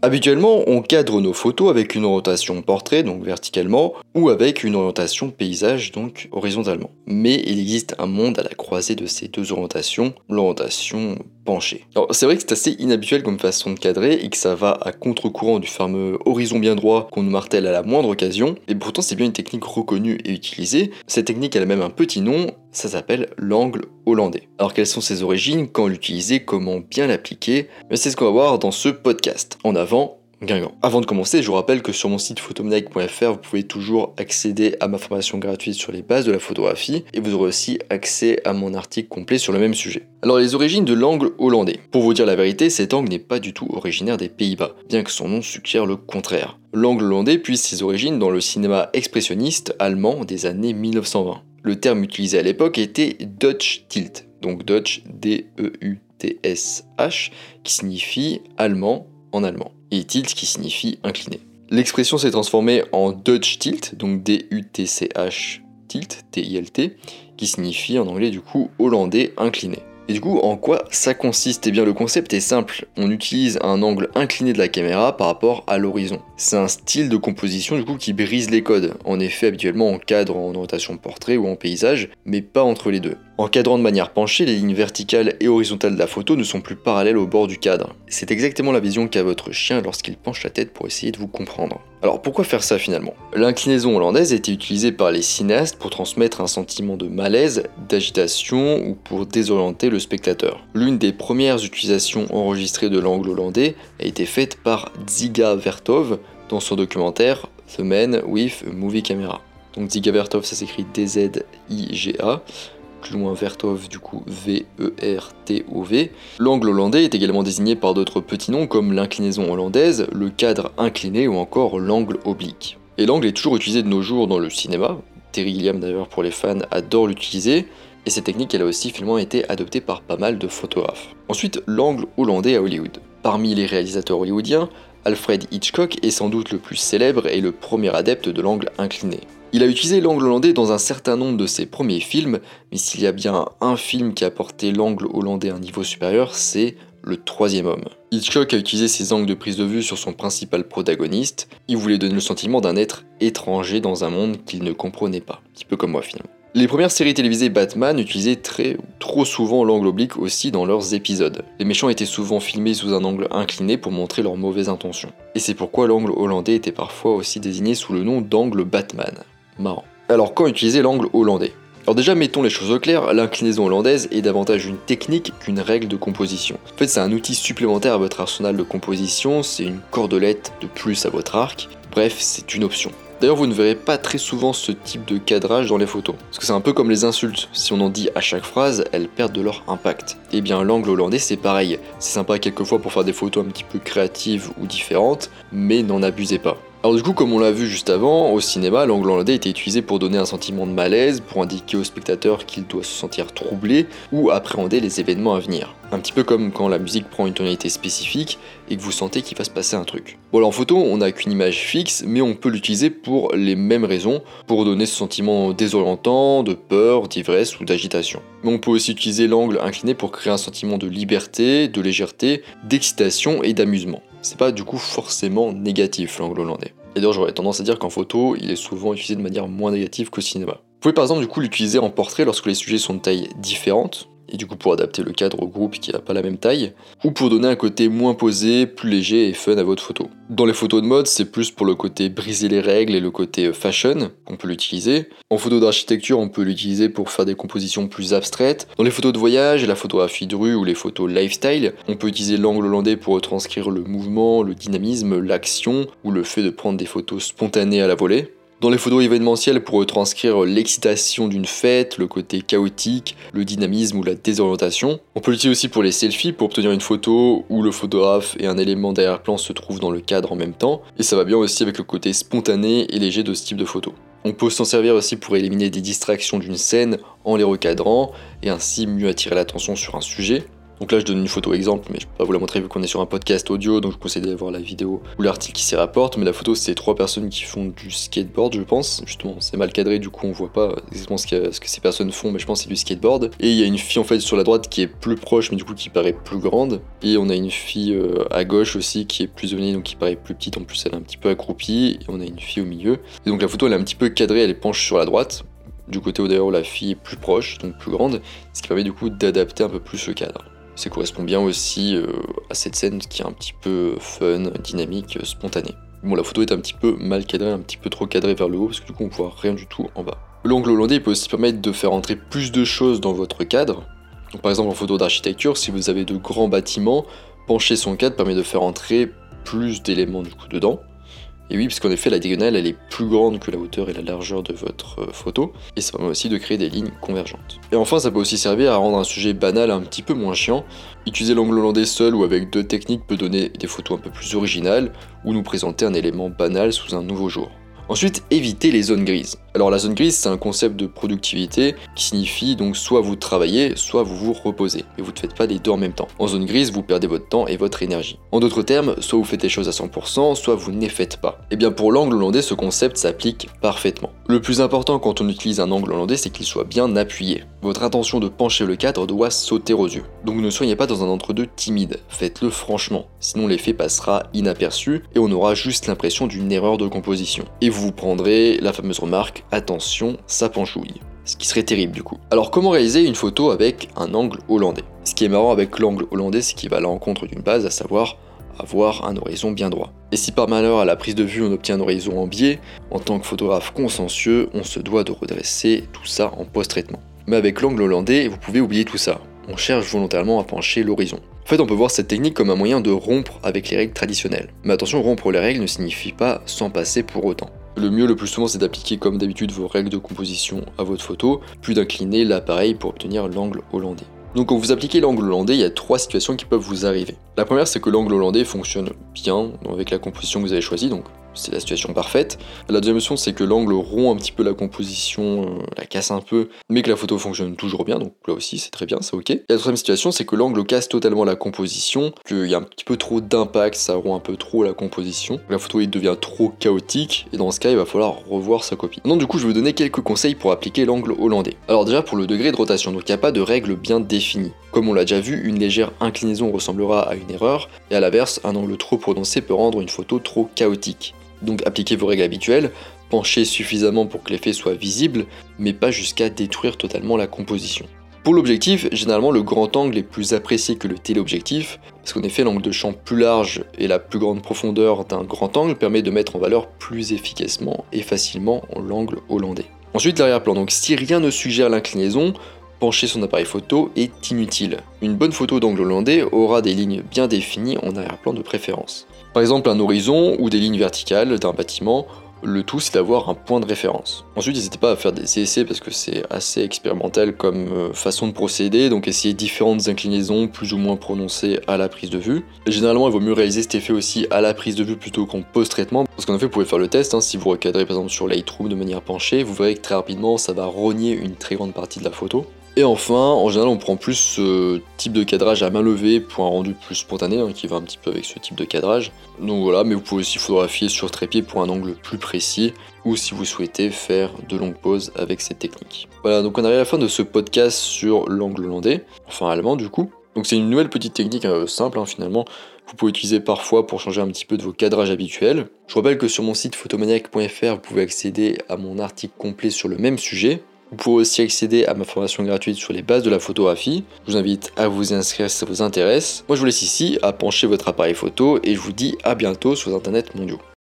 Habituellement, on cadre nos photos avec une orientation portrait, donc verticalement, ou avec une orientation paysage, donc horizontalement. Mais il existe un monde à la croisée de ces deux orientations, l'orientation penchée. Alors c'est vrai que c'est assez inhabituel comme façon de cadrer et que ça va à contre-courant du fameux horizon bien droit qu'on nous martèle à la moindre occasion, et pourtant c'est bien une technique reconnue et utilisée. Cette technique elle a même un petit nom, ça s'appelle l'angle hollandais. Alors quelles sont ses origines, quand l'utiliser, comment bien l'appliquer? C'est ce qu'on va voir dans ce podcast. En avant, Guingamp. Avant de commencer, je vous rappelle que sur mon site photomaniac.fr, vous pouvez toujours accéder à ma formation gratuite sur les bases de la photographie et vous aurez aussi accès à mon article complet sur le même sujet. Alors les origines de l'angle hollandais. Pour vous dire la vérité, cet angle n'est pas du tout originaire des Pays-Bas, bien que son nom suggère le contraire. L'angle hollandais puise ses origines dans le cinéma expressionniste allemand des années 1920. Le terme utilisé à l'époque était Dutch Tilt, donc Dutch D-E-U-T-S-H, qui signifie allemand en allemand, et tilt qui signifie incliné. L'expression s'est transformée en Dutch Tilt, donc D-U-T-C-H tilt, T-I-L-T, qui signifie en anglais du coup hollandais incliné. Et du coup, en quoi ça consiste? Eh bien, le concept est simple. On utilise un angle incliné de la caméra par rapport à l'horizon. C'est un style de composition du coup qui brise les codes. En effet, habituellement, on cadre en orientation portrait ou en paysage, mais pas entre les deux. En cadrant de manière penchée, les lignes verticales et horizontales de la photo ne sont plus parallèles au bord du cadre. C'est exactement la vision qu'a votre chien lorsqu'il penche la tête pour essayer de vous comprendre. Alors pourquoi faire ça finalement? L'inclinaison hollandaise a été utilisée par les cinéastes pour transmettre un sentiment de malaise, d'agitation ou pour désorienter le spectateur. L'une des premières utilisations enregistrées de l'angle hollandais a été faite par Dziga Vertov dans son documentaire The Man with a Movie Camera. Donc Dziga Vertov ça s'écrit D-Z-I-G-A plus loin Vertov du coup V-E-R-T-O-V. L'angle hollandais est également désigné par d'autres petits noms comme l'inclinaison hollandaise, le cadre incliné ou encore l'angle oblique. Et l'angle est toujours utilisé de nos jours dans le cinéma, Terry Gilliam d'ailleurs pour les fans adore l'utiliser, et cette technique elle a aussi finalement été adoptée par pas mal de photographes. Ensuite, l'angle hollandais à Hollywood. Parmi les réalisateurs hollywoodiens, Alfred Hitchcock est sans doute le plus célèbre et le premier adepte de l'angle incliné. Il a utilisé l'angle hollandais dans un certain nombre de ses premiers films, mais s'il y a bien un film qui a porté l'angle hollandais à un niveau supérieur, c'est Le Troisième Homme. Hitchcock a utilisé ses angles de prise de vue sur son principal protagoniste, il voulait donner le sentiment d'un être étranger dans un monde qu'il ne comprenait pas, un petit peu comme moi finalement. Les premières séries télévisées Batman utilisaient très trop souvent l'angle oblique aussi dans leurs épisodes. Les méchants étaient souvent filmés sous un angle incliné pour montrer leurs mauvaises intentions. Et c'est pourquoi l'angle hollandais était parfois aussi désigné sous le nom d'angle Batman. Marrant. Alors quand utiliser l'angle hollandais? Alors déjà, mettons les choses au clair, l'inclinaison hollandaise est davantage une technique qu'une règle de composition. En fait, c'est un outil supplémentaire à votre arsenal de composition, c'est une cordelette de plus à votre arc, bref, c'est une option. D'ailleurs, vous ne verrez pas très souvent ce type de cadrage dans les photos. Parce que c'est un peu comme les insultes. Si on en dit à chaque phrase, elles perdent de leur impact. Eh bien, l'angle hollandais, c'est pareil. C'est sympa quelquefois pour faire des photos un petit peu créatives ou différentes, mais n'en abusez pas. Alors du coup, comme on l'a vu juste avant, au cinéma, l'angle hollandais était utilisé pour donner un sentiment de malaise, pour indiquer au spectateur qu'il doit se sentir troublé ou appréhender les événements à venir. Un petit peu comme quand la musique prend une tonalité spécifique et que vous sentez qu'il va se passer un truc. Bon alors en photo, on n'a qu'une image fixe, mais on peut l'utiliser pour les mêmes raisons, pour donner ce sentiment désorientant, de peur, d'ivresse ou d'agitation. Mais on peut aussi utiliser l'angle incliné pour créer un sentiment de liberté, de légèreté, d'excitation et d'amusement c'est pas du coup forcément négatif l'angle hollandais. Et d'ailleurs j'aurais tendance à dire qu'en photo, il est souvent utilisé de manière moins négative qu'au cinéma. Vous pouvez par exemple du coup l'utiliser en portrait lorsque les sujets sont de taille différente, et du coup pour adapter le cadre au groupe qui n'a pas la même taille, ou pour donner un côté moins posé, plus léger et fun à votre photo. Dans les photos de mode, c'est plus pour le côté briser les règles et le côté fashion qu'on peut l'utiliser. En photo d'architecture, on peut l'utiliser pour faire des compositions plus abstraites. Dans les photos de voyage, la photographie de rue ou les photos lifestyle, on peut utiliser l'angle hollandais pour retranscrire le mouvement, le dynamisme, l'action ou le fait de prendre des photos spontanées à la volée. Dans les photos événementielles, pour retranscrire l'excitation d'une fête, le côté chaotique, le dynamisme ou la désorientation. On peut l'utiliser aussi pour les selfies, pour obtenir une photo où le photographe et un élément d'arrière-plan se trouvent dans le cadre en même temps. Et ça va bien aussi avec le côté spontané et léger de ce type de photo. On peut s'en servir aussi pour éliminer des distractions d'une scène en les recadrant et ainsi mieux attirer l'attention sur un sujet. Donc là je donne une photo exemple, mais je peux pas vous la montrer vu qu'on est sur un podcast audio, donc je vous conseille d'aller la vidéo ou l'article qui s'y rapporte. Mais la photo c'est trois personnes qui font du skateboard, je pense. Justement, c'est mal cadré, du coup on voit pas exactement ce que, ce que ces personnes font, mais je pense que c'est du skateboard. Et il y a une fille en fait sur la droite qui est plus proche, mais du coup qui paraît plus grande. Et on a une fille euh, à gauche aussi qui est plus éloignée, donc qui paraît plus petite. En plus elle est un petit peu accroupie. Et on a une fille au milieu. Et donc la photo elle est un petit peu cadrée, elle est penche sur la droite du côté où d'ailleurs la fille est plus proche, donc plus grande, ce qui permet du coup d'adapter un peu plus le cadre. Ça correspond bien aussi euh, à cette scène qui est un petit peu fun, dynamique, spontanée. Bon, la photo est un petit peu mal cadrée, un petit peu trop cadrée vers le haut, parce que du coup on voit rien du tout en bas. L'angle hollandais peut aussi permettre de faire entrer plus de choses dans votre cadre. Par exemple en photo d'architecture, si vous avez de grands bâtiments, pencher son cadre permet de faire entrer plus d'éléments du coup dedans. Et oui, parce qu'en effet, la diagonale, elle est plus grande que la hauteur et la largeur de votre euh, photo, et ça permet aussi de créer des lignes convergentes. Et enfin, ça peut aussi servir à rendre un sujet banal un petit peu moins chiant. Utiliser l'angle hollandais seul ou avec deux techniques peut donner des photos un peu plus originales, ou nous présenter un élément banal sous un nouveau jour. Ensuite, évitez les zones grises. Alors la zone grise, c'est un concept de productivité qui signifie donc soit vous travaillez, soit vous vous reposez, mais vous ne faites pas les deux en même temps. En zone grise, vous perdez votre temps et votre énergie. En d'autres termes, soit vous faites les choses à 100%, soit vous ne les faites pas. Et eh bien pour l'angle hollandais, ce concept s'applique parfaitement. Le plus important quand on utilise un angle hollandais, c'est qu'il soit bien appuyé. Votre intention de pencher le cadre doit sauter aux yeux. Donc ne soyez pas dans un entre-deux timide, faites-le franchement, sinon l'effet passera inaperçu et on aura juste l'impression d'une erreur de composition. Et vous prendrez la fameuse remarque attention, ça penchouille. Ce qui serait terrible du coup. Alors comment réaliser une photo avec un angle hollandais? Ce qui est marrant avec l'angle hollandais, c'est qu'il va à l'encontre d'une base, à savoir avoir un horizon bien droit. Et si par malheur à la prise de vue on obtient un horizon en biais, en tant que photographe consciencieux, on se doit de redresser tout ça en post-traitement. Mais avec l'angle hollandais, vous pouvez oublier tout ça. On cherche volontairement à pencher l'horizon. En fait, on peut voir cette technique comme un moyen de rompre avec les règles traditionnelles. Mais attention, rompre les règles ne signifie pas s'en passer pour autant. Le mieux le plus souvent c'est d'appliquer comme d'habitude vos règles de composition à votre photo, puis d'incliner l'appareil pour obtenir l'angle hollandais. Donc quand vous appliquez l'angle hollandais, il y a trois situations qui peuvent vous arriver. La première, c'est que l'angle hollandais fonctionne bien avec la composition que vous avez choisie, donc c'est la situation parfaite. La deuxième option, c'est que l'angle rompt un petit peu la composition, euh, la casse un peu, mais que la photo fonctionne toujours bien, donc là aussi c'est très bien, c'est ok. Et la troisième situation, c'est que l'angle casse totalement la composition, qu'il y a un petit peu trop d'impact, ça rompt un peu trop la composition. La photo devient trop chaotique, et dans ce cas, il va falloir revoir sa copie. Donc du coup, je vais vous donner quelques conseils pour appliquer l'angle hollandais. Alors déjà pour le degré de rotation, donc il n'y a pas de règle bien définie. Comme on l'a déjà vu, une légère inclinaison ressemblera à une erreur, et à l'inverse, un angle trop prononcé peut rendre une photo trop chaotique. Donc appliquez vos règles habituelles, penchez suffisamment pour que l'effet soit visible, mais pas jusqu'à détruire totalement la composition. Pour l'objectif, généralement le grand angle est plus apprécié que le téléobjectif, parce qu'en effet l'angle de champ plus large et la plus grande profondeur d'un grand angle permet de mettre en valeur plus efficacement et facilement l'angle hollandais. Ensuite l'arrière-plan, donc si rien ne suggère l'inclinaison, pencher son appareil photo est inutile. Une bonne photo d'angle hollandais aura des lignes bien définies en arrière-plan de préférence. Par exemple un horizon ou des lignes verticales d'un bâtiment, le tout c'est d'avoir un point de référence. Ensuite n'hésitez pas à faire des essais parce que c'est assez expérimental comme euh, façon de procéder, donc essayez différentes inclinaisons plus ou moins prononcées à la prise de vue. généralement il vaut mieux réaliser cet effet aussi à la prise de vue plutôt qu'en post-traitement, parce qu'en effet vous pouvez faire le test, hein. si vous recadrez par exemple sur Lightroom de manière penchée, vous verrez que très rapidement ça va rogner une très grande partie de la photo. Et enfin, en général, on prend plus ce type de cadrage à main levée pour un rendu plus spontané, hein, qui va un petit peu avec ce type de cadrage. Donc voilà, mais vous pouvez aussi photographier sur trépied pour un angle plus précis, ou si vous souhaitez faire de longues pauses avec cette technique. Voilà, donc on arrive à la fin de ce podcast sur l'angle hollandais, enfin allemand du coup. Donc c'est une nouvelle petite technique euh, simple hein, finalement, vous pouvez utiliser parfois pour changer un petit peu de vos cadrages habituels. Je rappelle que sur mon site photomaniac.fr, vous pouvez accéder à mon article complet sur le même sujet. Vous pouvez aussi accéder à ma formation gratuite sur les bases de la photographie. Je vous invite à vous inscrire si ça vous intéresse. Moi je vous laisse ici à pencher votre appareil photo et je vous dis à bientôt sur Internet mondiaux.